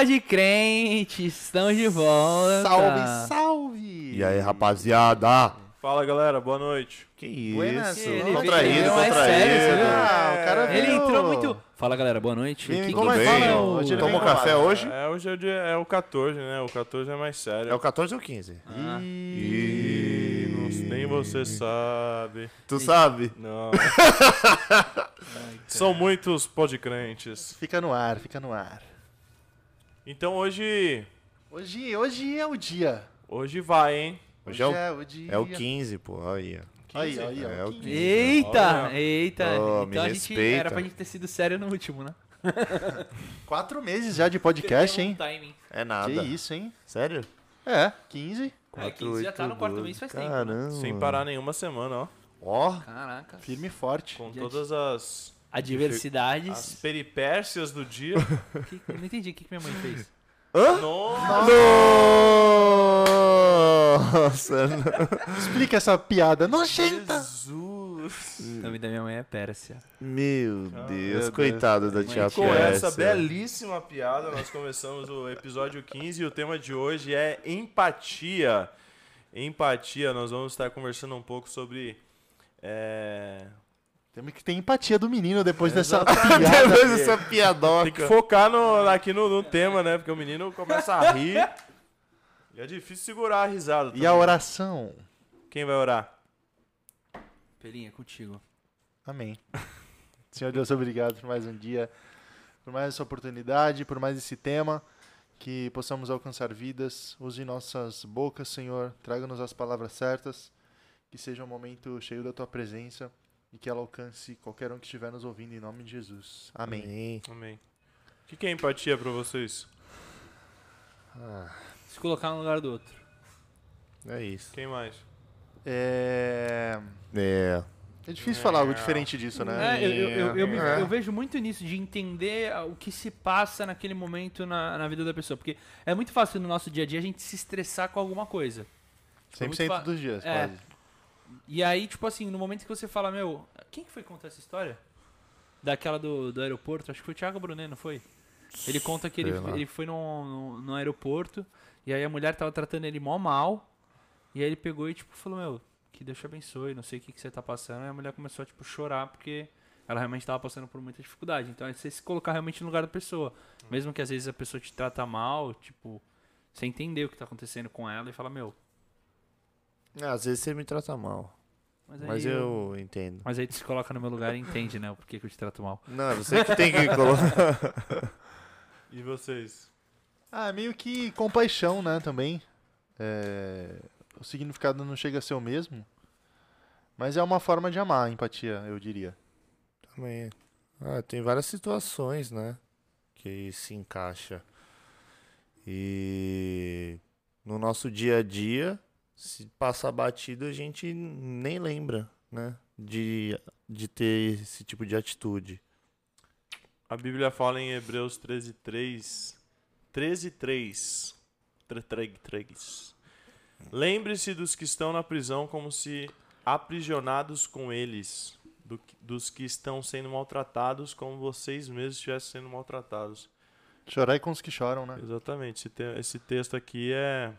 pode crente, estamos de volta. Salve, salve! E aí, rapaziada? Fala galera, boa noite. Que isso? Buenas, Ele contraído, veio contraído. sério, você viu? Ah, o cara Ele veio- entrou muito. Fala galera, boa noite. Vem, Que- como é que bem? fala? Hoje ele Tomou vem café com- hoje? É, hoje é o, dia, é o 14, né? O 14 é mais sério. É o 14 ou 15? Ah. Ih, não- nem você sabe. Tu sabe? Não. São muitos podcrentes. Fica no ar, fica no ar. Então hoje. Hoje, hoje é o dia. Hoje vai, hein? Hoje é o, o dia. é o 15, pô. Aí, ó. Aí, aí, É ó. o 15. 15. Eita, Olha. eita. Oh, me então a gente respeita. era pra gente ter sido sério no último, né? Quatro meses já de podcast, hein? Timing. É nada. Que isso, hein? Sério? É, 15. É, 15 já tá no quarto mês faz tempo. né? Caramba. Sem parar nenhuma semana, ó. Ó, Caraca. Firme e forte. Com Gente. todas as, Adversidades. as peripécias do dia. Que- eu não entendi o que, que minha mãe fez. Nossa! nossa. Explica essa piada nojenta. Jesus! O nome da minha mãe é Pérsia. Meu Ah, Deus, Deus. coitada da tia Com Pérsia. essa belíssima piada, nós começamos o episódio 15 e o tema de hoje é empatia. Empatia, nós vamos estar conversando um pouco sobre. É... Temos que ter empatia do menino depois dessa piada. Depois dessa Tem que piadoca. focar no, aqui no, no tema, né? Porque o menino começa a rir. E é difícil segurar a risada. E a também. oração? Quem vai orar? Pelinha, é contigo. Amém. Senhor Deus, obrigado por mais um dia, por mais essa oportunidade, por mais esse tema, que possamos alcançar vidas. Use nossas bocas, Senhor, traga-nos as palavras certas, que seja um momento cheio da tua presença e que ela alcance qualquer um que estiver nos ouvindo, em nome de Jesus. Amém. Amém. Amém. O que é empatia pra vocês? Se colocar no lugar do outro. É isso. Quem mais? É, É. é difícil falar algo diferente disso, né? É, eu, eu, eu, eu me- É. eu vejo muito nisso, de entender ah, o que se passa naquele momento na, na vida da pessoa. Porque é muito fácil no nosso dia a dia a gente se estressar com alguma coisa. Foi muito 100% fa- dos dias, É. quase. E aí, tipo assim, no momento que você fala, meu, quem que foi contar essa história? Daquela do, do aeroporto, acho que foi o Thiago Brunet, não foi? Ele conta que ele, ele foi no, no, no aeroporto e aí a mulher tava tratando ele mó mal. E aí ele pegou e, tipo, falou, meu, que Deus te abençoe, não sei o que, que você tá passando. E a mulher começou a, tipo, chorar porque ela realmente tava passando por muita dificuldade. Então é você se colocar realmente no lugar da pessoa. Mesmo que às vezes a pessoa te trata mal, tipo, você entender o que tá acontecendo com ela e fala, meu, Às vezes você me trata mal. mas aí Mas eu entendo. Mas aí tu se coloca no meu lugar e entende, né? O porquê que eu te trato mal. Não, você que tem que colocar. E vocês? Ah, meio que compaixão, né, também. É, O significado não chega a ser o mesmo, mas é uma forma de amar a empatia, eu diria. Também. Ah, tem várias situações, né? Que se encaixa. E no nosso dia a dia, se passar batido, a gente nem lembra, né? De, de ter esse tipo de atitude. A Bíblia fala em Hebreus 13, 3. 13, 3. 3. Lembre-se dos que estão na prisão como se aprisionados com eles, do dos que estão sendo maltratados como vocês mesmos estivessem sendo maltratados. Chorar com os que choram, né? Exatamente. Esse, te- esse texto aqui é,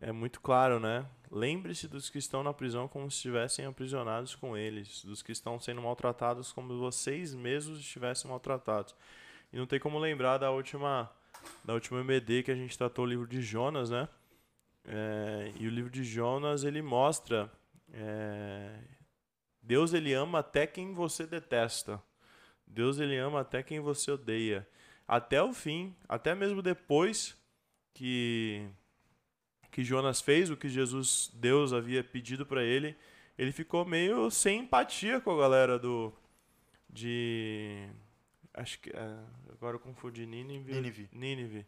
é muito claro, né? Lembre-se dos que estão na prisão como se estivessem aprisionados com eles, dos que estão sendo maltratados como vocês mesmos estivessem maltratados. E não tem como lembrar da última, da última MD que a gente tratou o livro de Jonas, né? É, e o livro de Jonas ele mostra é, Deus ele ama até quem você detesta. Deus ele ama até quem você odeia até o fim, até mesmo depois que que Jonas fez o que Jesus, Deus havia pedido para ele, ele ficou meio sem empatia com a galera do de acho que é, agora eu confundi Nínive, Nínive. Nínive.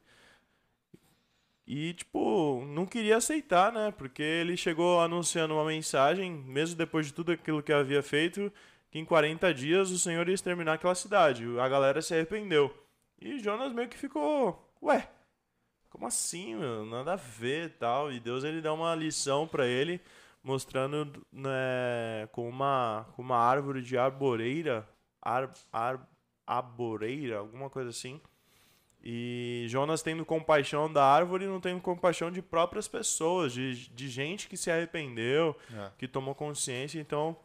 E tipo, não queria aceitar, né? Porque ele chegou anunciando uma mensagem, mesmo depois de tudo aquilo que havia feito, que em 40 dias o Senhor ia exterminar aquela cidade. A galera se arrependeu. E Jonas meio que ficou, ué, como assim, meu? Nada a ver e tal. E Deus ele dá uma lição pra ele, mostrando né, com uma com uma árvore de arboreira, ar, ar, arboreira, alguma coisa assim, E Jonas tendo compaixão da árvore não tendo compaixão de próprias pessoas, de, de gente que se arrependeu, É. que tomou consciência. Então,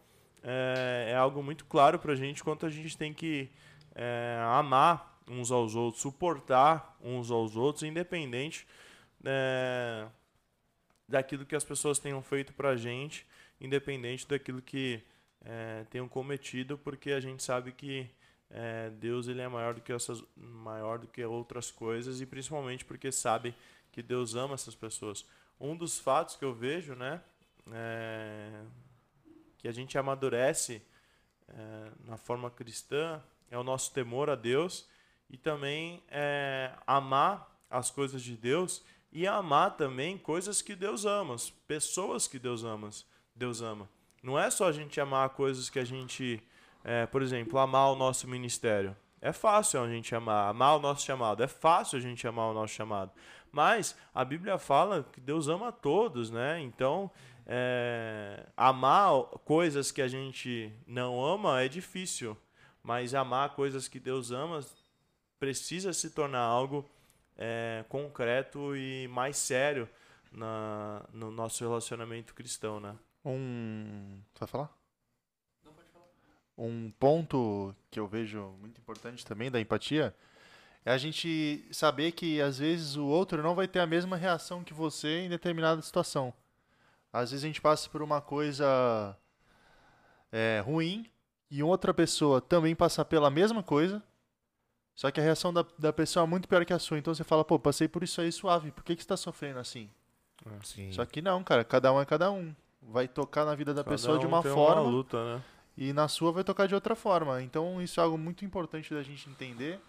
é, é algo muito claro pra gente quanto a gente tem que é, amar uns aos outros, suportar uns aos outros, independente é, daquilo que as pessoas tenham feito pra gente, independente daquilo que é, tenham cometido, porque a gente sabe que é, Deus ele é maior do que essas, maior do que outras coisas e principalmente porque sabe que Deus ama essas pessoas. Um dos fatos que eu vejo, né, é, que a gente amadurece é, na forma cristã é o nosso temor a Deus e também é, amar as coisas de Deus e amar também coisas que Deus ama, as pessoas que Deus ama, Deus ama. Não é só a gente amar coisas que a gente, é, por exemplo, amar o nosso ministério. É fácil a gente amar, amar o nosso chamado. É fácil a gente amar o nosso chamado. Mas a Bíblia fala que Deus ama a todos, né? Então, é, amar coisas que a gente não ama é difícil. Mas amar coisas que Deus ama precisa se tornar algo é, concreto e mais sério na, no nosso relacionamento cristão, né? Um. Você vai falar? Um ponto que eu vejo muito importante também da empatia é a gente saber que às vezes o outro não vai ter a mesma reação que você em determinada situação. Às vezes a gente passa por uma coisa é, ruim e outra pessoa também passa pela mesma coisa, só que a reação da, da pessoa é muito pior que a sua. Então você fala, pô, passei por isso aí suave, por que, que você tá sofrendo assim? Sim. Só que não, cara, cada um é cada um. Vai tocar na vida da Cada pessoa de um uma tem forma luta, né? e na sua vai tocar de outra forma. Então isso é algo muito importante da gente entender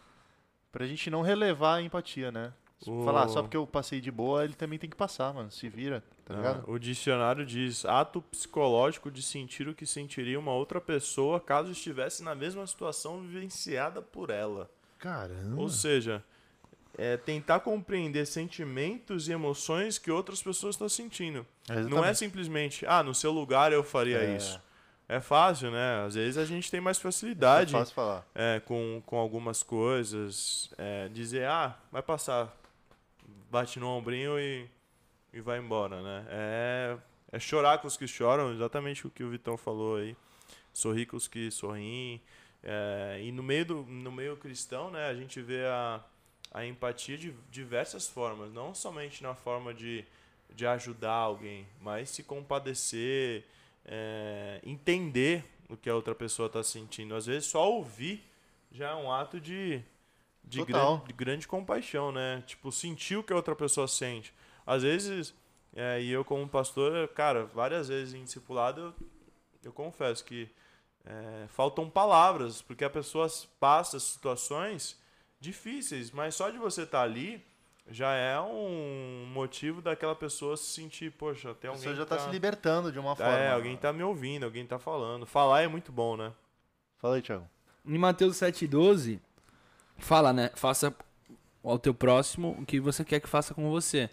pra gente não relevar a empatia, né? O- Falar, só porque eu passei de boa, ele também tem que passar, mano. Se vira, tá Ah, ligado? o dicionário diz ato psicológico de sentir o que sentiria uma outra pessoa caso estivesse na mesma situação vivenciada por ela. Caramba. Ou seja, é tentar compreender sentimentos e emoções que outras pessoas estão sentindo. Não é Exatamente. simplesmente, ah, no seu lugar eu faria É. isso. É fácil, né? Às vezes a gente tem mais É facilidade fácil falar. é, com, com algumas coisas. é, dizer, ah, vai passar. Bate no ombrinho e, e vai embora, né? É, é chorar com os que choram, exatamente o que o Vitão falou aí. Sorrir com os que sorriem. É, e no meio, do, no meio cristão, né, a gente vê a, a empatia de diversas formas. Não somente na forma de, de ajudar alguém, mas se compadecer, é, entender o que a outra pessoa está sentindo. Às vezes só ouvir já é um ato de, de, Total. gran- de grande compaixão, né? Tipo, sentir o que a outra pessoa sente. Às vezes, é, e eu como pastor, cara, várias vezes em discipulado, eu, eu confesso que é, faltam palavras, porque a pessoa passa situações difíceis, mas só de você estar ali já é um motivo daquela pessoa se sentir, poxa, tem A alguém pessoa já que tá se libertando de uma forma. é, alguém tá me ouvindo, alguém tá falando. Falar é muito bom, né? Fala aí, Thiago. Em Mateus 7,12, fala, né? Faça ao teu próximo o que você quer que faça com você.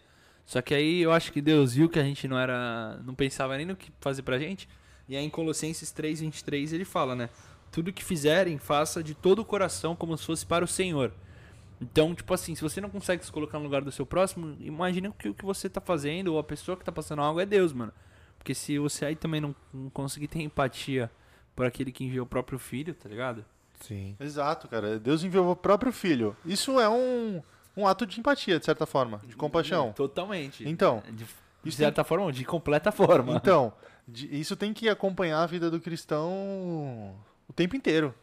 Só que aí eu acho que Deus viu que a gente não era. não pensava nem no que fazer pra gente. E aí em Colossenses 3,23 ele fala, né? Tudo que fizerem, faça de todo o coração como se fosse para o Senhor. Então, tipo assim, se você não consegue se colocar no lugar do seu próximo, imagina que o que você tá fazendo, ou a pessoa que tá passando algo é Deus, mano. Porque se você aí também não, não conseguir ter empatia por aquele que enviou o próprio filho, tá ligado? Sim. Exato, cara. Deus enviou o próprio filho. Isso é um, um ato de empatia, de certa forma, de compaixão. Totalmente. Então, De, de isso certa forma, não, de completa forma. Então, de- isso tem que acompanhar a vida do cristão o tempo inteiro.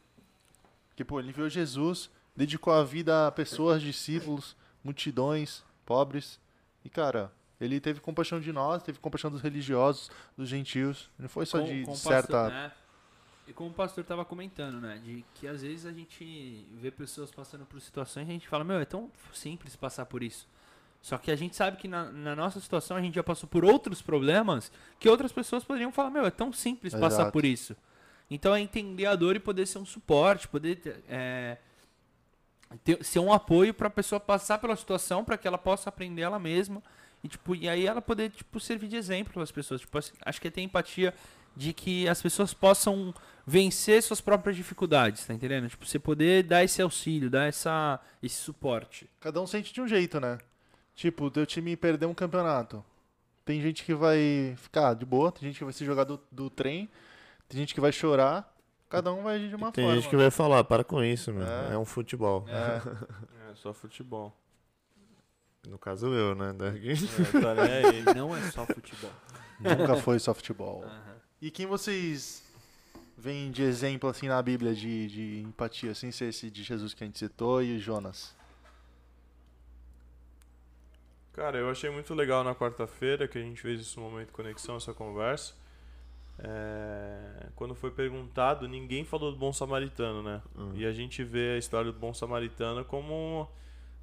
Porque, pô, ele viu Jesus, dedicou a vida a pessoas, discípulos, multidões, pobres. E, cara, ele teve compaixão de nós, teve compaixão dos religiosos, dos gentios. Não foi só Com- de, com de certa. pastor, né? E como o pastor tava comentando, né? De que às vezes a gente vê pessoas passando por situações e a gente fala, meu, é tão simples passar por isso. Só que a gente sabe que na, na nossa situação a gente já passou por outros problemas que outras pessoas poderiam falar, meu, é tão simples passar Exato. por isso. Então é entender a dor e poder ser um suporte, poder é, ter, ser um apoio pra pessoa passar pela situação para que ela possa aprender ela mesma e tipo e aí ela poder tipo servir de exemplo para as pessoas. Tipo, assim, acho que é ter empatia de que as pessoas possam vencer suas próprias dificuldades, tá entendendo? Tipo, você poder dar esse auxílio, dar essa, esse suporte. Cada um sente de um jeito, né? Tipo, o teu time perdeu um campeonato. Tem gente que vai ficar de boa, tem gente que vai se jogar do, do trem, tem gente que vai chorar. Cada um vai agir de uma Tem forma. gente que vai falar, para com isso, meu. É. É, um futebol. É, É, só futebol. No caso eu, né? Daqui. É, tá aí. Não é só futebol. nunca foi só futebol. E quem vocês veem de exemplo assim na Bíblia de, de empatia, sem ser esse de Jesus que a gente citou e Jonas? Cara, eu achei muito legal na quarta-feira que a gente fez esse momento de conexão, essa conversa. É, Quando foi perguntado, ninguém falou do bom samaritano, né? Hum. E a gente vê a história do bom samaritano como.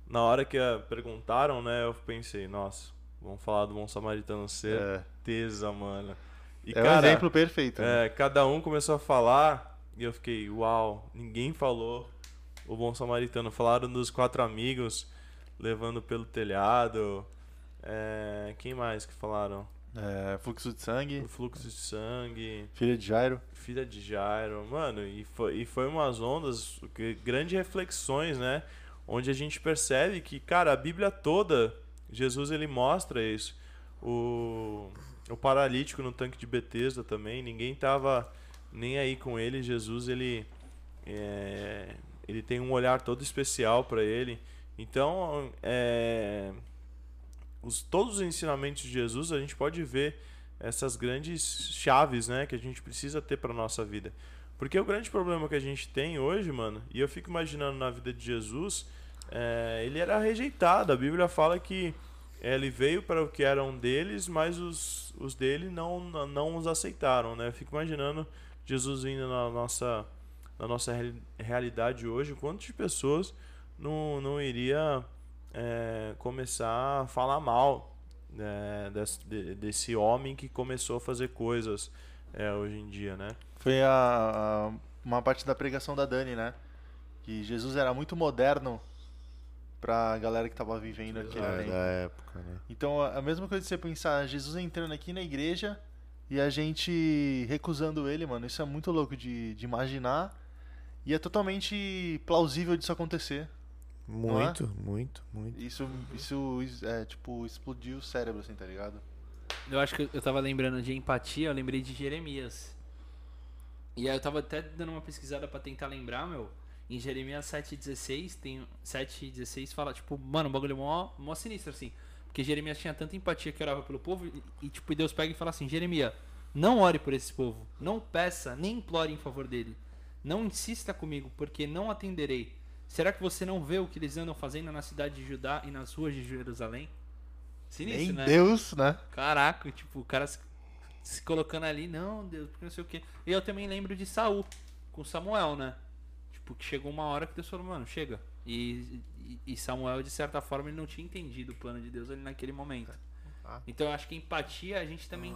Na hora que a- perguntaram, né? Eu pensei, nossa, vamos falar do bom samaritano certeza, mano. E, É, um cara, exemplo perfeito. né? é, cada um começou a falar e eu fiquei, uau, ninguém falou o bom samaritano. Falaram dos quatro amigos levando pelo telhado. É, quem mais que falaram? É, fluxo de sangue, O fluxo de sangue, filha de Jairo. filha de Jairo. Mano, e foi, e foi umas ondas, grandes reflexões, né? Onde a gente percebe que, cara, a Bíblia toda, Jesus ele mostra isso. O, o paralítico no tanque de Betesda também, ninguém tava nem aí com ele. Jesus ele é, ele tem um olhar todo especial para ele. Então, é, os, todos os ensinamentos de Jesus a gente pode ver essas grandes chaves, né, que a gente precisa ter para nossa vida. Porque o grande problema que a gente tem hoje, mano, e eu fico imaginando na vida de Jesus, é, ele era rejeitado. A Bíblia fala que é, ele veio para o que eram deles, mas os, os dele não, não os aceitaram, né? Eu fico imaginando Jesus vindo na nossa, na nossa reali- realidade hoje, quantas pessoas não, não iria é, começar a falar mal né, desse, de- desse homem que começou a fazer coisas é, hoje em dia, né? Foi a, a- uma parte da pregação da Dani, né? Que Jesus era muito moderno pra galera que tava vivendo aqui É, tempo. da época, né? Então, a a mesma coisa de você pensar Jesus entrando aqui na igreja e a gente recusando ele, mano, isso é muito louco de, de imaginar. E é totalmente plausível disso acontecer. É? Muito, muito, muito. Isso, isso, é, tipo, explodiu o cérebro, assim, tá ligado? Eu acho que eu tava lembrando de empatia, eu lembrei de Jeremias. E aí eu tava até dando uma pesquisada pra tentar lembrar, meu. Em Jeremias 7,16, tem 7,16 fala, tipo, mano, um bagulho mó, mó sinistro, assim. Porque Jeremias tinha tanta empatia que orava pelo povo e, e, tipo, Deus pega e fala assim, Jeremias, não ore por esse povo, não peça, nem implore em favor dele. Não insista comigo, porque não atenderei. Será que você não vê o que eles andam fazendo na cidade de Judá e nas ruas de Jerusalém? Sinistro, Nem né? Deus, né? Caraca, tipo, o cara se, se colocando ali, não, Deus, porque não sei o quê. E eu também lembro de Saul, com Samuel, né? Tipo, que chegou uma hora que Deus falou, mano, chega. E, e, e Samuel, de certa forma, ele não tinha entendido o plano de Deus ali naquele momento. Ah. Então eu acho que empatia, a gente também.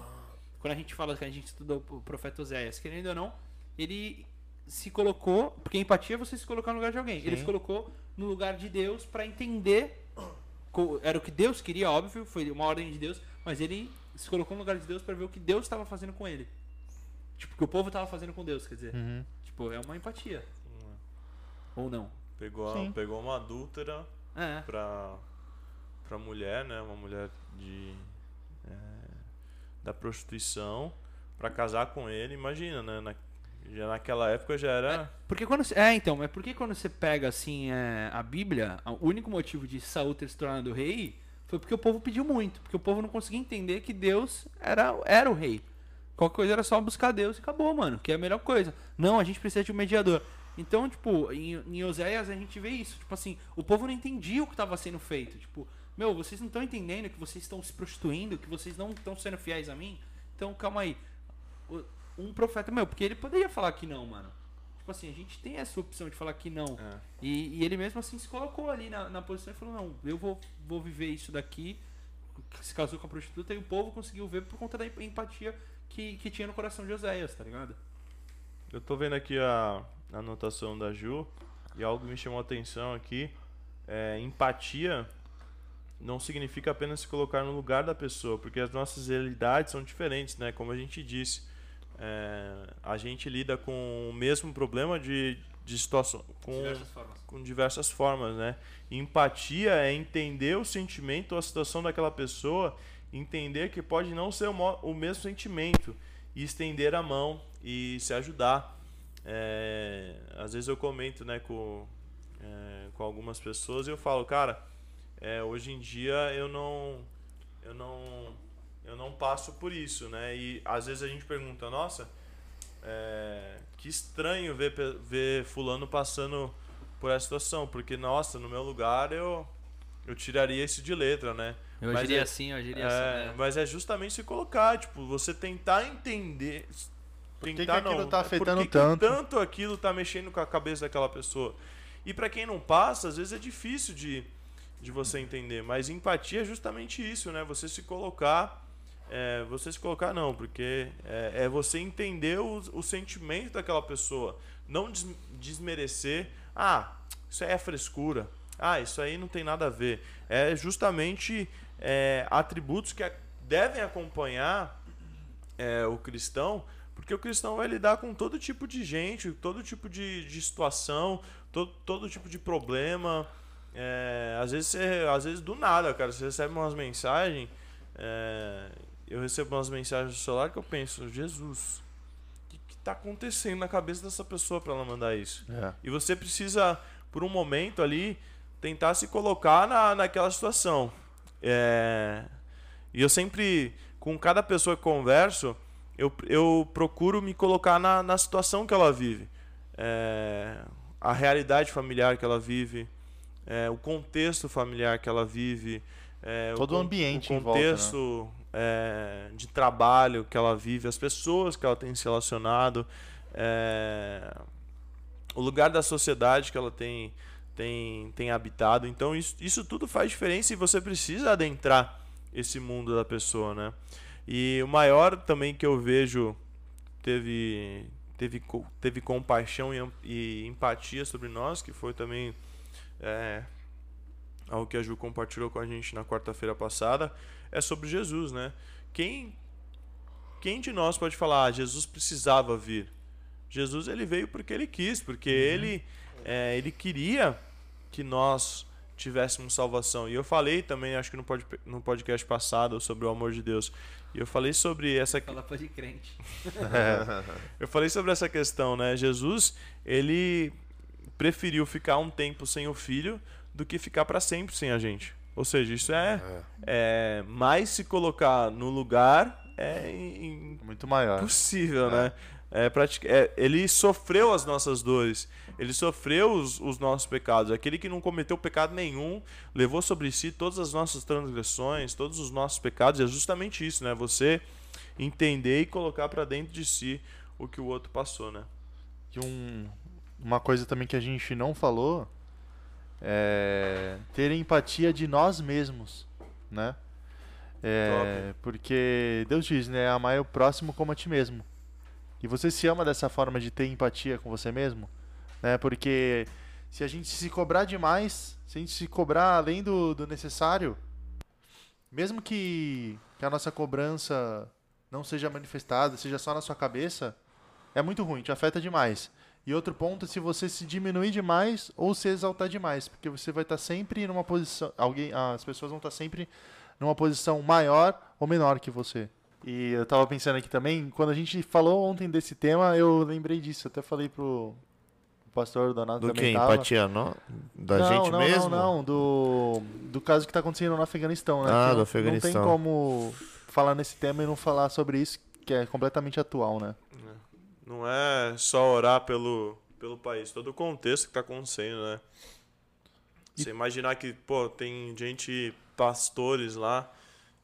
Quando a gente fala que a gente estudou o profeta Oséias, querendo ou não, ele se colocou. Porque empatia é você se colocar no lugar de alguém. Ele Sim. se colocou no lugar de Deus pra entender. Era o que Deus queria, óbvio, foi uma ordem de Deus, mas ele se colocou no lugar de Deus pra ver o que Deus estava fazendo com ele. Tipo, o que o povo estava fazendo com Deus, quer dizer. Uhum. Tipo, é uma empatia. Ou não. Pegou, Sim. pegou uma adúltera É. pra, pra mulher, né? Uma mulher de é, da prostituição pra casar com ele. Imagina, né? Na, já naquela época já era. Porque quando é então, mas porque quando você pega assim é, a Bíblia, o único motivo de Saul ter se tornado rei foi porque o povo pediu muito, porque o povo não conseguia entender que Deus era era o rei. Qualquer coisa era só buscar Deus e acabou, mano, que é a melhor coisa. Não, a gente precisa de um mediador. Então, tipo, em, em Oséias a gente vê isso, tipo assim, o povo não entendia o que estava sendo feito, tipo, meu, vocês não estão entendendo que vocês estão se prostituindo, que vocês não estão sendo fiéis a mim. Então, calma aí. Um profeta, meu, porque ele poderia falar que não, mano. Tipo assim, a gente tem essa opção de falar que não. É. E, e ele mesmo assim se colocou ali na, na posição e falou, não, eu vou, vou viver isso daqui. Se casou com a prostituta e o povo conseguiu ver por conta da empatia que, que tinha no coração de Oséias, tá ligado? Eu tô vendo aqui a, a anotação da Ju e algo me chamou a atenção aqui. É, empatia não significa apenas se colocar no lugar da pessoa, porque as nossas realidades são diferentes, né? Como a gente disse. É, a gente lida com o mesmo problema de, de situação com Diversas formas. com diversas formas, né? Empatia é entender o sentimento ou a situação daquela pessoa, entender que pode não ser o, mo- o mesmo sentimento e estender a mão e se ajudar. É, às vezes eu comento, né, com, é, com algumas pessoas e eu falo, cara, é, hoje em dia eu não, eu não, eu não passo por isso, né? E às vezes a gente pergunta, nossa, é, que estranho ver, ver fulano passando por essa situação, porque nossa, no meu lugar eu eu tiraria isso de letra, né? Eu Mas agiria é- assim, eu agiria É, assim. né? Mas é justamente se colocar, tipo, você tentar entender. que tentar que aquilo não, tá é afetando por que que tanto? tanto aquilo tá mexendo com a cabeça daquela pessoa. E pra quem não passa, às vezes é difícil de, de você entender. Mas empatia é justamente isso, né? Você se colocar. É, você se colocar não, porque é, é você entender o, o sentimento daquela pessoa. Não des- desmerecer. Ah, isso aí é frescura. Ah, isso aí não tem nada a ver. É justamente é, atributos que devem acompanhar é, o cristão, porque o cristão vai lidar com todo tipo de gente, todo tipo de, de situação, todo, todo tipo de problema. É, às, vezes você- às vezes do nada, cara, você recebe umas mensagens. é, eu recebo umas mensagens no celular que eu penso, Jesus, o que, que tá acontecendo na cabeça dessa pessoa para ela mandar isso? É. E você precisa, por um momento ali, tentar se colocar na, naquela situação. É, E eu sempre, com cada pessoa que converso, eu, eu procuro me colocar na, na situação que ela vive. É, A realidade familiar que ela vive, é, o contexto familiar que ela vive, é, Todo o ambiente o em volta, né? contexto é, de trabalho que ela vive, as pessoas que ela tem se relacionado, é, o lugar da sociedade que ela tem, tem, tem habitado. Então, isso, isso tudo faz diferença e você precisa adentrar esse mundo da pessoa, né? E o maior também que eu vejo teve, teve, teve compaixão e, e empatia sobre nós, que foi também é, algo que a Ju compartilhou com a gente na quarta-feira passada, é sobre Jesus, né? Quem, quem de nós pode falar, ah, Jesus precisava vir? Jesus ele veio porque ele quis, porque ele, é, ele queria que nós tivéssemos salvação. E eu falei também, acho que no, pod, no podcast passado, sobre o amor de Deus. E eu falei sobre essa Fala de crente. eu falei sobre essa questão, né? Jesus, ele preferiu ficar um tempo sem o filho do que ficar para sempre sem a gente. Ou seja, isso é, é mais se colocar no lugar é Muito maior. impossível, né? É, pratic- é, ele sofreu as nossas dores, ele sofreu os, os nossos pecados. Aquele que não cometeu pecado nenhum, levou sobre si todas as nossas transgressões, todos os nossos pecados. E é justamente isso, né? Você entender e colocar para dentro de si o que o outro passou, né? E um, uma coisa também que a gente não falou é ter empatia de nós mesmos, né? É, porque Deus diz, né? Amar o próximo como a ti mesmo. E você se ama dessa forma de ter empatia com você mesmo, né? Porque se a gente se cobrar demais, se a gente se cobrar além do, do necessário, mesmo que, que a nossa cobrança não seja manifestada, seja só na sua cabeça, é muito ruim, te afeta demais. E outro ponto é se você se diminuir demais ou se exaltar demais, porque você vai estar sempre numa posição, alguém, as pessoas vão estar sempre numa posição maior ou menor que você. E eu tava pensando aqui também, quando a gente falou ontem desse tema, eu lembrei disso, até falei pro o pastor Donato Do que? tava. Empatia não? Da não, gente não, mesmo? Não, não, do, do caso que tá acontecendo no Afeganistão, né? Ah, Que do Afeganistão. Não tem como falar nesse tema e não falar sobre isso, que é completamente atual, né? Não é só orar pelo, pelo país, todo o contexto que tá acontecendo, né? Você imaginar que, pô, tem gente, pastores lá,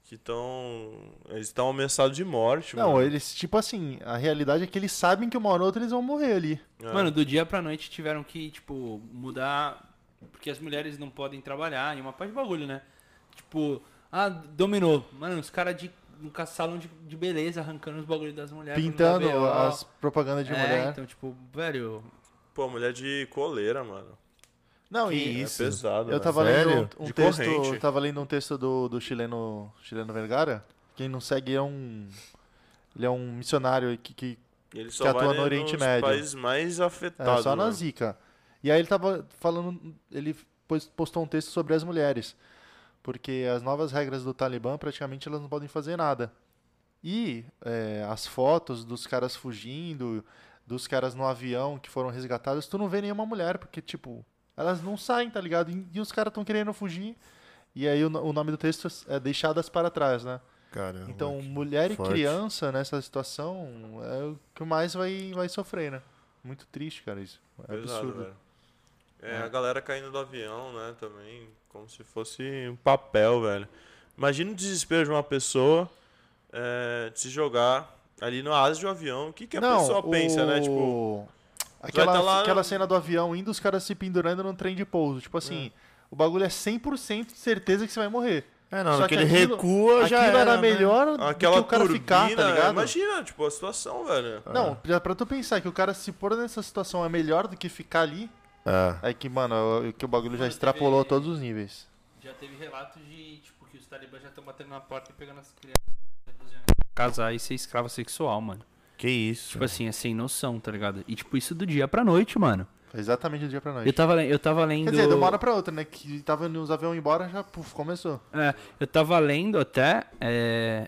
que estão. Eles estão ameaçados de morte, Não, mano. eles, tipo assim, a realidade é que eles sabem que uma hora ou outra eles vão morrer ali. É. Mano, do dia pra noite tiveram que, tipo, mudar. Porque as mulheres não podem trabalhar e uma parte de bagulho, né? Tipo, ah, dominou. Mano, os caras de ca- salão de, de beleza arrancando os bagulhos das mulheres. Pintando as propagandas de é, mulher. então, tipo, velho. Pô, mulher de coleira, mano. Não, Que e isso? É pesado. eu tava lendo um, um texto, corrente. eu tava lendo um texto do, do chileno, chileno Vergara. Quem não segue é um ele é um missionário que, que ele só que atua vai no Oriente Médio. países mais É, afetados. só na né? Zika. E aí ele tava falando, ele pos- postou um texto sobre as mulheres. Porque as novas regras do Talibã, praticamente, elas não podem fazer nada. E é, as fotos dos caras fugindo, dos caras no avião que foram resgatados, tu não vê nenhuma mulher, porque, tipo, elas não saem, tá ligado? E, e os caras estão querendo fugir. E aí o, o nome do texto é Deixadas para Trás, né? Caramba. Então, mulher e forte. criança nessa situação é o que mais vai, vai sofrer, né? Muito triste, cara, isso. É Pesado, absurdo. velho. É, a galera caindo do avião, né, também, como se fosse um papel, velho. Imagina o desespero de uma pessoa é, de se jogar ali no asa de um avião. O que, que a pessoa pensa, né? Tipo, Aquela, tá lá- aquela cena do avião indo, os caras se pendurando no trem de pouso. Tipo assim, o bagulho é 100% de certeza que você vai morrer. É, não, Só que que ele aquilo- recua já Aquilo era, era né? melhor do aquela que o cara turbina, ficar, tá ligado? imagina, tipo, a situação, velho. Não, já pra tu pensar que o cara se pôr nessa situação é melhor do que ficar ali, É. é que, mano, que o bagulho já extrapolou teve- todos os níveis. Já teve relatos de, tipo, que os talibãs já estão batendo na porta e pegando as crianças. Casar e ser escravo sexual, mano. Que isso. Tipo assim, é sem noção, tá ligado? E tipo, isso do dia pra noite, mano. Exatamente do dia pra noite. Eu tava, eu tava lendo. Quer dizer, de uma hora pra outra, né? Que tava nos aviões embora, já puf, começou. É, eu tava lendo até. é,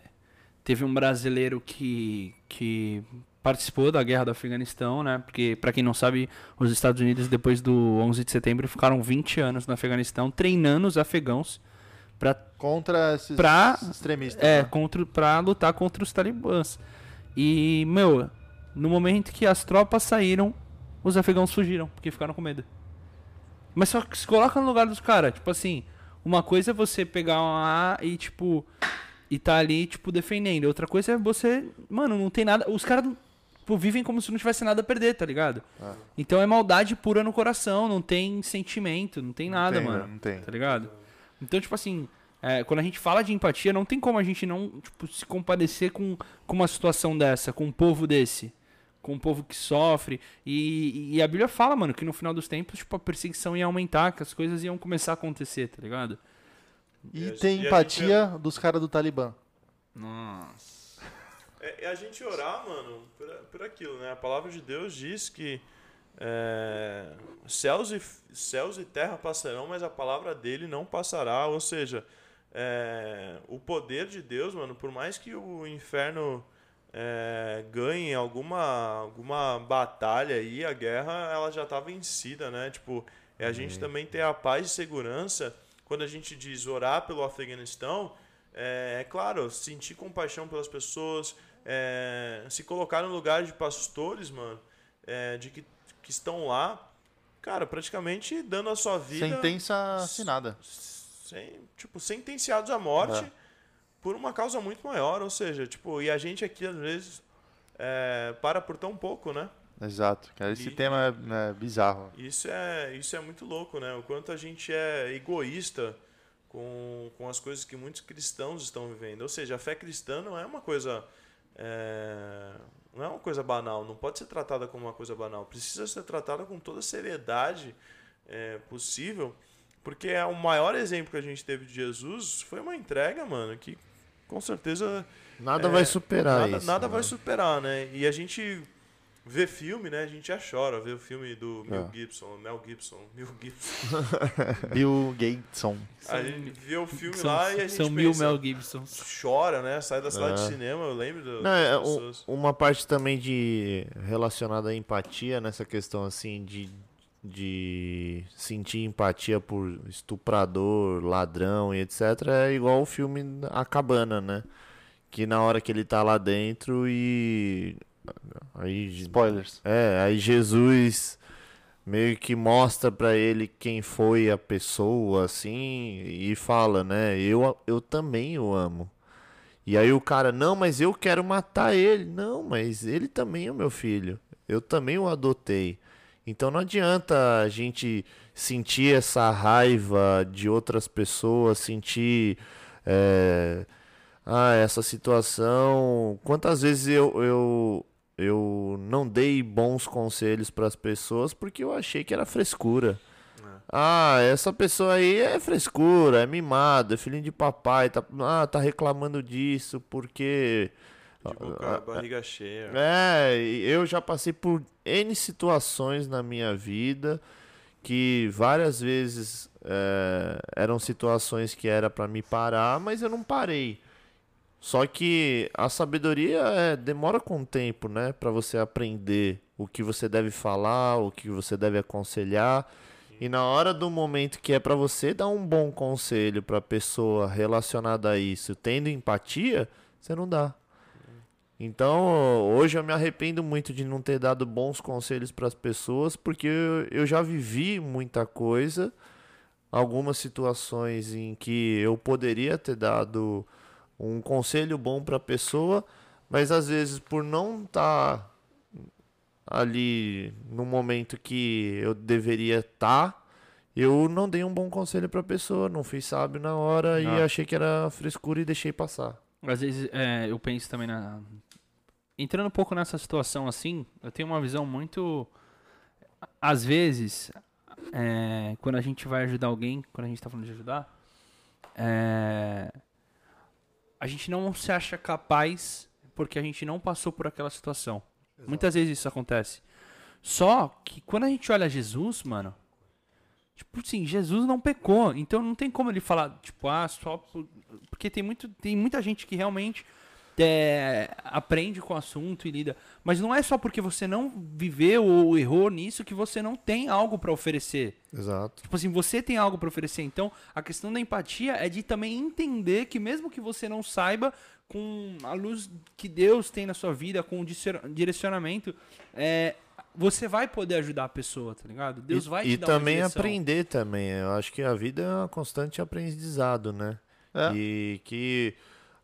teve um brasileiro que, que participou da guerra do Afeganistão, né? Porque, pra quem não sabe, os Estados Unidos, depois do 11 de setembro, ficaram 20 anos no Afeganistão treinando os afegãos pra, Contra esses Pra- extremistas. é, né? contra, pra lutar contra os talibãs. E, meu, no momento que as tropas saíram, os afegãos fugiram, porque ficaram com medo. Mas só que se coloca no lugar dos caras, tipo assim, uma coisa é você pegar uma e, tipo, e tá ali, tipo, defendendo. Outra coisa é você, mano, não tem nada. Os caras tipo, vivem como se não tivesse nada a perder, tá ligado? Ah. Então é maldade pura no coração, não tem sentimento, não tem nada, tem, mano. Não tem. Tá ligado? Então, tipo assim, é, quando a gente fala de empatia, não tem como a gente não tipo, se compadecer com, com uma situação dessa, com um povo desse. Com um povo que sofre. E, e a Bíblia fala, mano, que no final dos tempos, tipo, a perseguição ia aumentar, que as coisas iam começar a acontecer, tá ligado? E, E tem e empatia dos caras do Talibã. Nossa. É, é a gente orar, mano, por, por aquilo, né? A palavra de Deus diz que é, céus, e, céus e terra passarão, mas a palavra dele não passará. Ou seja, é, o poder de Deus, mano, por mais que o inferno é, ganhe alguma, alguma batalha aí, a guerra ela já tá vencida, né? Tipo, é a gente também ter a paz e segurança. Quando a gente diz orar pelo Afeganistão, é, é claro, sentir compaixão pelas pessoas, é, se colocar no lugar de pastores, mano, é, de que, que estão lá, cara, praticamente dando a sua vida Sentença assinada. sem, tipo, sentenciados à morte É. por uma causa muito maior, ou seja, tipo, e a gente aqui às vezes é, para por tão pouco, né? Exato. Cara, esse E- tema é, é bizarro. Isso é, isso é muito louco, né? O quanto a gente é egoísta com, com as coisas que muitos cristãos estão vivendo. Ou seja, a fé cristã não é uma coisa. É, não é uma coisa banal, não pode ser tratada como uma coisa banal. Precisa ser tratada com toda a seriedade é, possível, porque é o maior exemplo que a gente teve de Jesus foi uma entrega, mano, que com certeza Nada É, vai superar nada, isso. nada né? vai superar, né? E a gente vê filme, né? A gente já chora, vê o filme do Mel É. Gibson, Mel Gibson, Mel Gibson. Bill Gateson. A gente vê o filme São, lá e a gente são mil pensa, Mel Gibsons. chora, né? Sai da sala de É. cinema, eu lembro do, Não, é, um- uma parte também de relacionada à empatia nessa questão assim de, de sentir empatia por estuprador, ladrão e etc. É igual o filme A Cabana, né? Que na hora que ele tá lá dentro e aí Spoilers. é, aí Jesus meio que mostra pra ele quem foi a pessoa, assim, e fala, né? Eu, eu também o amo. E aí o cara, não, mas eu quero matar ele. Não, mas ele também é meu filho. Eu também o adotei. Então não adianta a gente sentir essa raiva de outras pessoas, sentir é, ah, essa situação. Quantas vezes eu, eu, eu não dei bons conselhos para as pessoas porque eu achei que era frescura. Ah, essa pessoa aí é frescura, é mimado, é filhinho de papai, tá, ah, tá reclamando disso porque Tipo, com a barriga cheia. É, eu já passei por N situações na minha vida que várias vezes é, eram situações que era pra me parar, mas eu não parei. Só que a sabedoria é, demora com o tempo, né? Pra você aprender o que você deve falar, o que você deve aconselhar. E na hora do momento que é pra você dar um bom conselho pra pessoa relacionada a isso, tendo empatia, você não dá. Então, hoje eu me arrependo muito de não ter dado bons conselhos para as pessoas, porque eu já vivi muita coisa, algumas situações em que eu poderia ter dado um conselho bom para a pessoa, mas às vezes por não estar ali no momento que eu deveria estar, eu não dei um bom conselho para a pessoa, não fui sábio na hora e Ah. achei que era frescura e deixei passar. Às vezes é, eu penso também na. Entrando um pouco nessa situação assim, eu tenho uma visão muito. Às vezes, é, quando a gente vai ajudar alguém, quando a gente tá falando de ajudar, é, a gente não se acha capaz porque a gente não passou por aquela situação. Muitas vezes isso acontece. Só que quando a gente olha Jesus, mano, tipo assim, Jesus não pecou, então não tem como ele falar, tipo, ah, só por- porque tem muito tem muita gente que realmente é, aprende com o assunto e lida, mas não é só porque você não viveu ou errou nisso que você não tem algo pra oferecer. Exato. Tipo assim, você tem algo pra oferecer. Então, a questão da empatia é de também entender que mesmo que você não saiba, com a luz que Deus tem na sua vida, com o direcionamento, é, você vai poder ajudar a pessoa, tá ligado? Deus e, vai te e dar uma também aprender também. Eu acho que a vida é um constante aprendizado, né? É. E que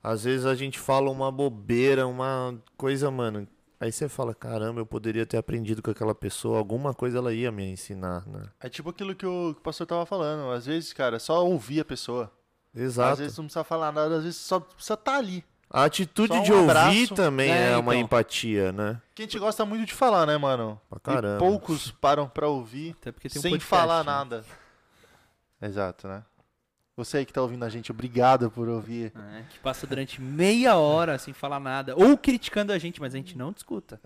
às vezes a gente fala uma bobeira, uma coisa, mano. Aí você fala, caramba, eu poderia ter aprendido com aquela pessoa, alguma coisa ela ia me ensinar, né? É tipo aquilo que o, que o pastor tava falando. Às vezes, cara, é só ouvir a pessoa. Às Exato. vezes não precisa falar nada, às vezes só precisa estar ali. A atitude Só um de ouvir abraço. também É, é, uma então. empatia, né? Que a gente gosta muito de falar, né, mano? Pra E caramba. poucos param pra ouvir Até porque tem um sem podcast, falar né? nada. Exato, né? Você aí que tá ouvindo a gente, obrigado por ouvir. É, que passa durante meia hora sem falar nada, ou criticando a gente, mas a gente não discuta.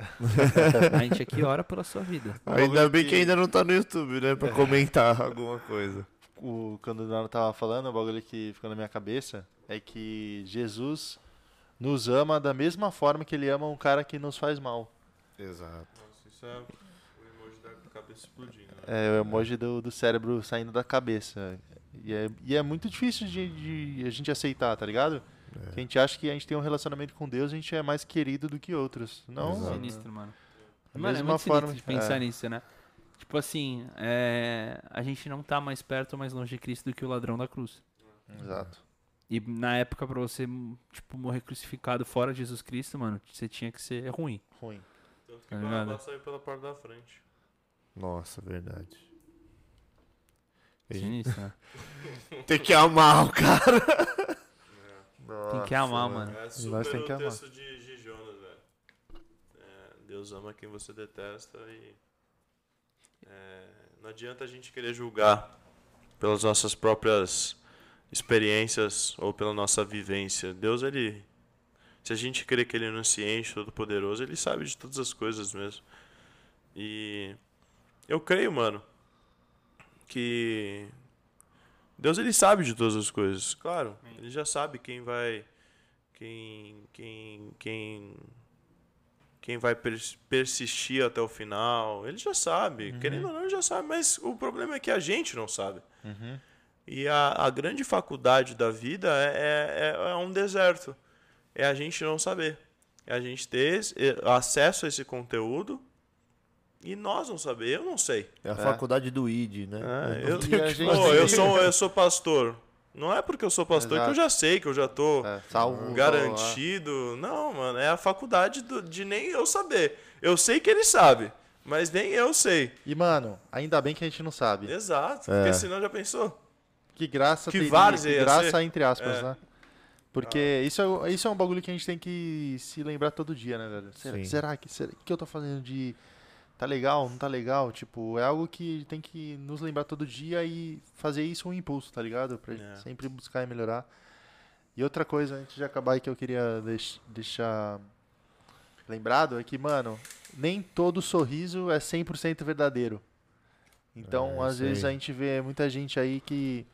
a gente aqui ora pela sua vida. Ainda bem que ainda não tá no YouTube, né? É. Pra comentar alguma coisa. O, quando o Nano tava falando, o bagulho que ficou na minha cabeça é que Jesus nos ama da mesma forma que ele ama um cara que nos faz mal. Exato. Nossa, isso é o emoji da cabeça explodindo. Né? É o emoji do, do cérebro saindo da cabeça. E é, e é muito difícil de, de a gente aceitar, tá ligado? Que a gente acha que a gente tem um relacionamento com Deus, a gente é mais querido do que outros. Não, Exato. Sinistro, mano. Da Mano, é mesma muito sinistro forma- de pensar é. nisso, né? Tipo assim, é, a gente não tá mais perto ou mais longe de Cristo do que o ladrão da cruz. Exato. E na época, pra você, tipo, morrer crucificado fora de Jesus Cristo, mano, você tinha que ser ruim. Ruim. Tanto que Tá? Barnabás saiu pela porta da frente. Nossa, verdade. Sinistro, né? Tem que amar o cara. Tem que amar, mano. É nós super tem que o amar. texto de, de Jonas, velho. É, Deus ama quem você detesta e... é, não adianta a gente querer julgar pelas nossas próprias experiências ou pela nossa vivência. Deus, ele... Se a gente crer que ele é onisciente, todo-poderoso, ele sabe de todas as coisas mesmo. E eu creio, mano, que Deus ele sabe de todas as coisas. Claro, ele já sabe quem vai quem quem quem quem vai pers- persistir até o final. Ele já sabe, querendo ou não, ele já sabe, mas o problema é que a gente não sabe. Uhum. E a, a grande faculdade da vida é, é, é um deserto. É a gente não saber. É a gente ter eh, acesso a esse conteúdo e nós não saber. Eu não sei. É a faculdade do ID, né? É, eu, e que gente- fazer. eu sou, eu sou pastor. Não é porque eu sou pastor Exato. que eu já sei, que eu já tô É, salvo. garantido. Não, mano, é a faculdade do- de nem eu saber. Eu sei que ele sabe, mas nem eu sei. E, mano, ainda bem que a gente não sabe. Exato, É. porque senão já pensou? Que graça Que teria- que graça ser. entre aspas, É. né? Porque isso, é, isso é um bagulho que a gente tem que se lembrar todo dia, né, velho? Será, será que será que eu tô fazendo de tá legal, não tá legal? Tipo, é algo que tem que nos lembrar todo dia e fazer isso um impulso, tá ligado? Pra É. sempre buscar e melhorar. E outra coisa, antes de acabar aí que eu queria deix- deixar lembrado é que, mano, nem todo sorriso é 100% verdadeiro. Então, É, às vezes a gente vê muita gente aí que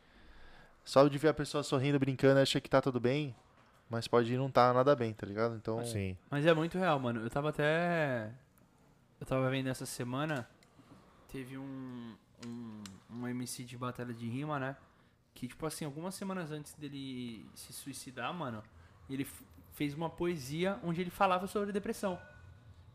só de ver a pessoa sorrindo, brincando, acha que tá tudo bem, mas pode não tá nada bem, tá ligado? Então, Sim. Mas é muito real, mano. Eu tava até. Eu tava vendo essa semana. Teve um. Um, um MC de batalha de rima, né? Que, tipo assim, algumas semanas antes dele se suicidar, mano, ele fez uma poesia onde ele falava sobre depressão.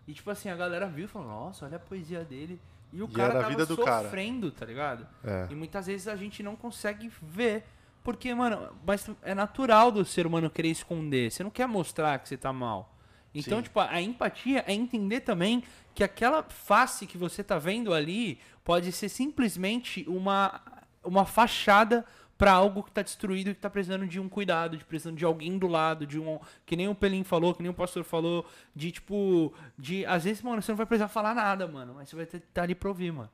E, tipo assim, a galera viu e falou: Nossa, olha a poesia dele. E o E cara a tava vida do cara. sofrendo, tá ligado? É. E muitas vezes a gente não consegue ver. Porque, mano, mas é natural do ser humano querer esconder. Você não quer mostrar que você tá mal. Então, Sim. tipo, a empatia é entender também que aquela face que você tá vendo ali pode ser simplesmente uma, uma fachada pra algo que tá destruído e que tá precisando de um cuidado, de precisando de alguém do lado, de um. Que nem o Pelim falou, que nem o pastor falou, de tipo. De. Às vezes, mano, você não vai precisar falar nada, mano. Mas você vai ter que estar ali pra ouvir, mano.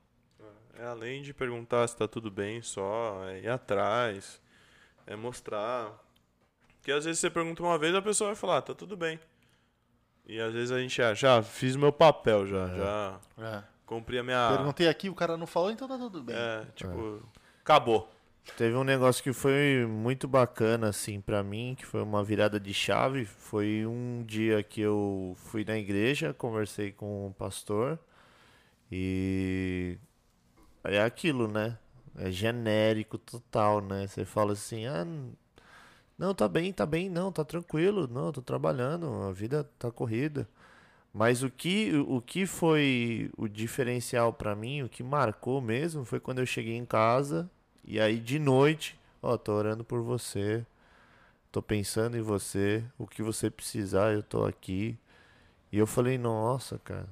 É além de perguntar se tá tudo bem só, é ir atrás, é mostrar. Porque às vezes você pergunta uma vez a pessoa vai falar, tá tudo bem. E às vezes a gente ah, já fiz o meu papel, já, já é. cumpri a minha. perguntei aqui, o cara não falou, então tá tudo bem. É, tipo, acabou. Teve um negócio que foi muito bacana, assim, pra mim, que foi uma virada de chave. Foi um dia que eu fui na igreja, conversei com o pastor e é aquilo, né? É genérico total, né? Você fala assim, ah, não, tá bem, tá bem, não, tá tranquilo, não, tô trabalhando, a vida tá corrida. Mas o que, o que foi o diferencial pra mim, o que marcou mesmo, foi quando eu cheguei em casa e aí de noite, ó, tô orando por você, tô pensando em você, o que você precisar, eu tô aqui. E eu falei, nossa, cara,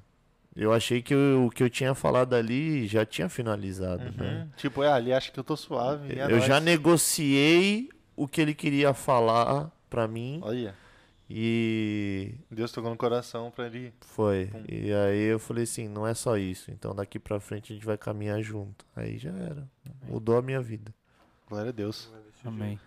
eu achei que eu- o que eu tinha falado ali já tinha finalizado, né? Uhum. Tipo, é, ali acha que eu tô suave. é Eu já nóis. negociei o que ele queria falar pra mim Olha, e Deus tocou no coração pra ele. foi. Pum. E aí eu falei assim, não é só isso, então daqui pra frente a gente vai caminhar junto. Aí já era. Mudou a minha vida. Glória a Deus. Amém.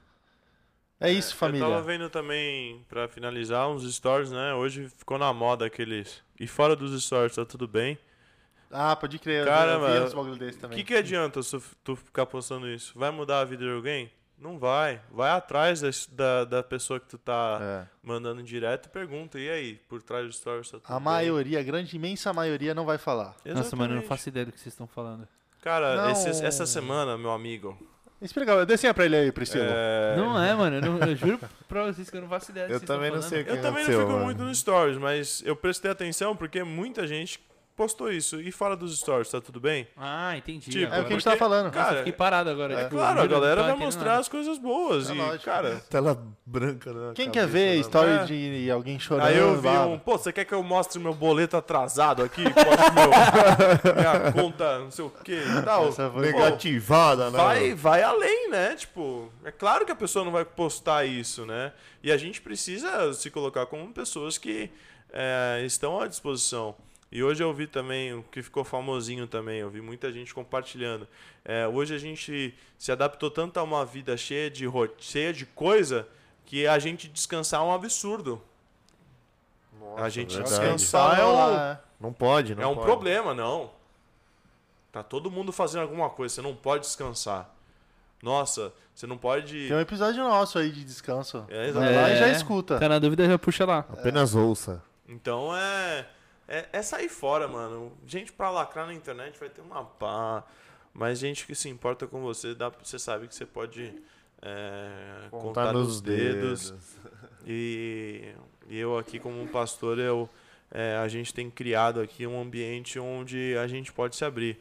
É isso, Eu família. tava vendo também, pra finalizar, uns stories, né? Hoje ficou na moda aqueles. E fora dos stories, tá tudo bem. Ah, pode crer. Caramba, eu vi uns bagulho desse O também. que, que adianta se tu ficar postando isso? Vai mudar a vida de alguém? Não vai. Vai atrás das- da, da pessoa que tu tá É. mandando direto e pergunta. E aí, por trás do stories tá tudo A bem? maioria, a grande imensa maioria não vai falar. Nossa, mano, eu não Exatamente. faço ideia do que vocês estão falando. Cara, Não. esse- essa semana, meu amigo. Explica, desenha pra ele aí, Priscila. é, Não é, mano. Eu, não- eu juro pra vocês que eu não faço ideia do que Eu vocês também não falando. sei o que Eu também não fico mano. muito nos stories, mas eu prestei atenção porque muita gente postou isso. E fala dos stories, tá tudo bem? Ah, entendi. Tipo, É o que a gente tava falando. Nossa, Cara, eu fiquei parado agora. É tipo, claro, a galera tava vai mostrar nada. as coisas boas. É e, lógico. cara, Tela branca na Quem cabeça, quer ver né? story É. de alguém chorando? Aí eu vi um, pô, você quer que eu mostre meu boleto atrasado aqui? Meu, minha conta, não sei o que e tal. Essa foi Pô, Negativada, né? vai, vai além, né? Tipo, é claro que a pessoa não vai postar isso, né? E a gente precisa se colocar como pessoas que é, estão à disposição. E hoje eu vi também o que ficou famosinho também, eu vi muita gente compartilhando. É, hoje a gente se adaptou tanto a uma vida cheia de, cheia de coisa que a gente descansar é um absurdo. Nossa, a gente verdade. descansar é um, lá, Não pode, não é um pode. problema, não. Tá todo mundo fazendo alguma coisa, você não pode descansar. Nossa, você não pode. Tem um episódio nosso aí de descanso. É, Vai lá e É. já escuta. Tá na dúvida, já puxa lá. Apenas ouça. Então é, é. É sair fora, mano. Gente pra lacrar na internet vai ter uma pá. Mas gente que se importa com você, dá, você sabe que você pode é, contar, nos dedos. E, e eu aqui como pastor, eu, é, a gente tem criado aqui um ambiente onde a gente pode se abrir.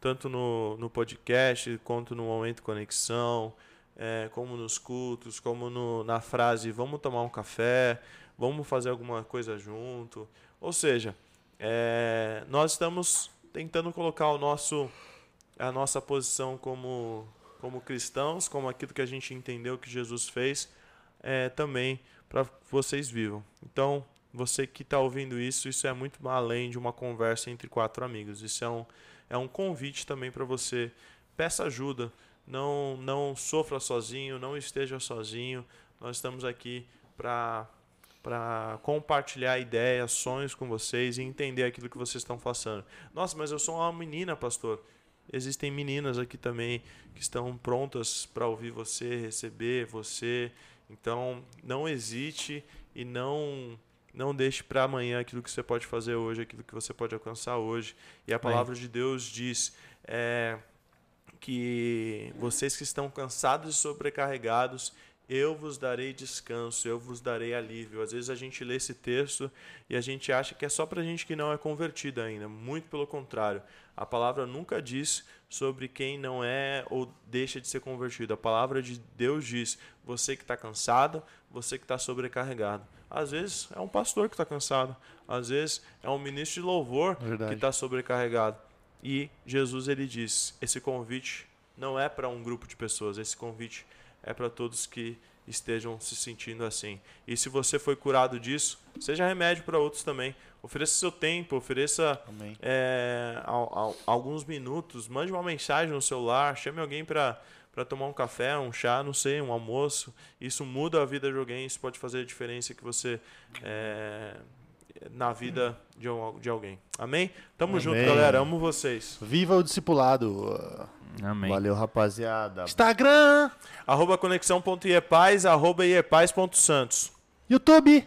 Tanto no, no podcast, quanto no momento conexão, é, como nos cultos, como no, na frase vamos tomar um café, vamos fazer alguma coisa junto. Ou seja, é, nós estamos tentando colocar o nosso, a nossa posição como, como cristãos, como aquilo que a gente entendeu que Jesus fez, é, também para vocês vivam. Então, você que está ouvindo isso, isso é muito além de uma conversa entre quatro amigos. Isso é um, é um convite também para você. Peça ajuda. Não, não sofra sozinho, não esteja sozinho. Nós estamos aqui para para compartilhar ideias, sonhos com vocês e entender aquilo que vocês estão passando. Nossa, mas eu sou uma menina, pastor. Existem meninas aqui também que estão prontas para ouvir você, receber você. Então, não hesite e não não deixe para amanhã aquilo que você pode fazer hoje, aquilo que você pode alcançar hoje. E a palavra de Deus diz é, que vocês que estão cansados e sobrecarregados, eu vos darei descanso, eu vos darei alívio. Às vezes a gente lê esse texto e a gente acha que é só para gente que não é convertido ainda. Muito pelo contrário. A palavra nunca diz sobre quem não é ou deixa de ser convertido. A palavra de Deus diz: você que está cansado, você que está sobrecarregado. Às vezes é um pastor que está cansado, às vezes é um ministro de louvor Verdade. que está sobrecarregado. E Jesus ele diz: esse convite não é para um grupo de pessoas, esse convite é para todos que estejam se sentindo assim. E se você foi curado disso, seja remédio para outros também. Ofereça seu tempo, ofereça é, al- al- alguns minutos, mande uma mensagem no celular, chame alguém para para tomar um café, um chá, não sei, um almoço. Isso muda a vida de alguém, isso pode fazer a diferença que você é, na vida de, um- de alguém. Amém? Tamo junto, Amém. galera. Amo vocês. Viva o discipulado. Amém. Valeu, rapaziada. Instagram, Arroba conexão.iepaz, arroba iepaz.santos. YouTube,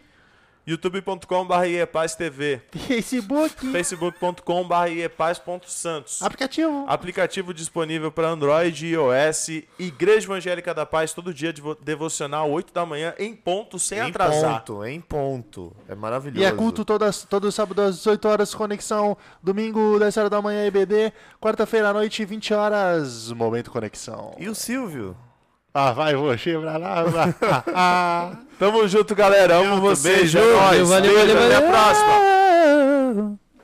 youtube.com.br iepaz.tv, Facebook, facebook.com.br iepaz.santos. aplicativo. Aplicativo disponível para Android e iOS. Igreja Evangélica da Paz, todo dia devo- devocional, 8 da manhã, em ponto, sem em atrasar. ponto, em ponto. É maravilhoso. E é culto todas, todo sábado às 18 horas, conexão. Domingo, 10 horas da manhã, EBD. Quarta-feira à noite, 20 horas, momento conexão. E o Silvio? Ah, vai você pra lá. Ah, ah. Tamo junto, galera. Amo vocês. Beijo, é. Valeu, valeu, valeu, Até a próxima.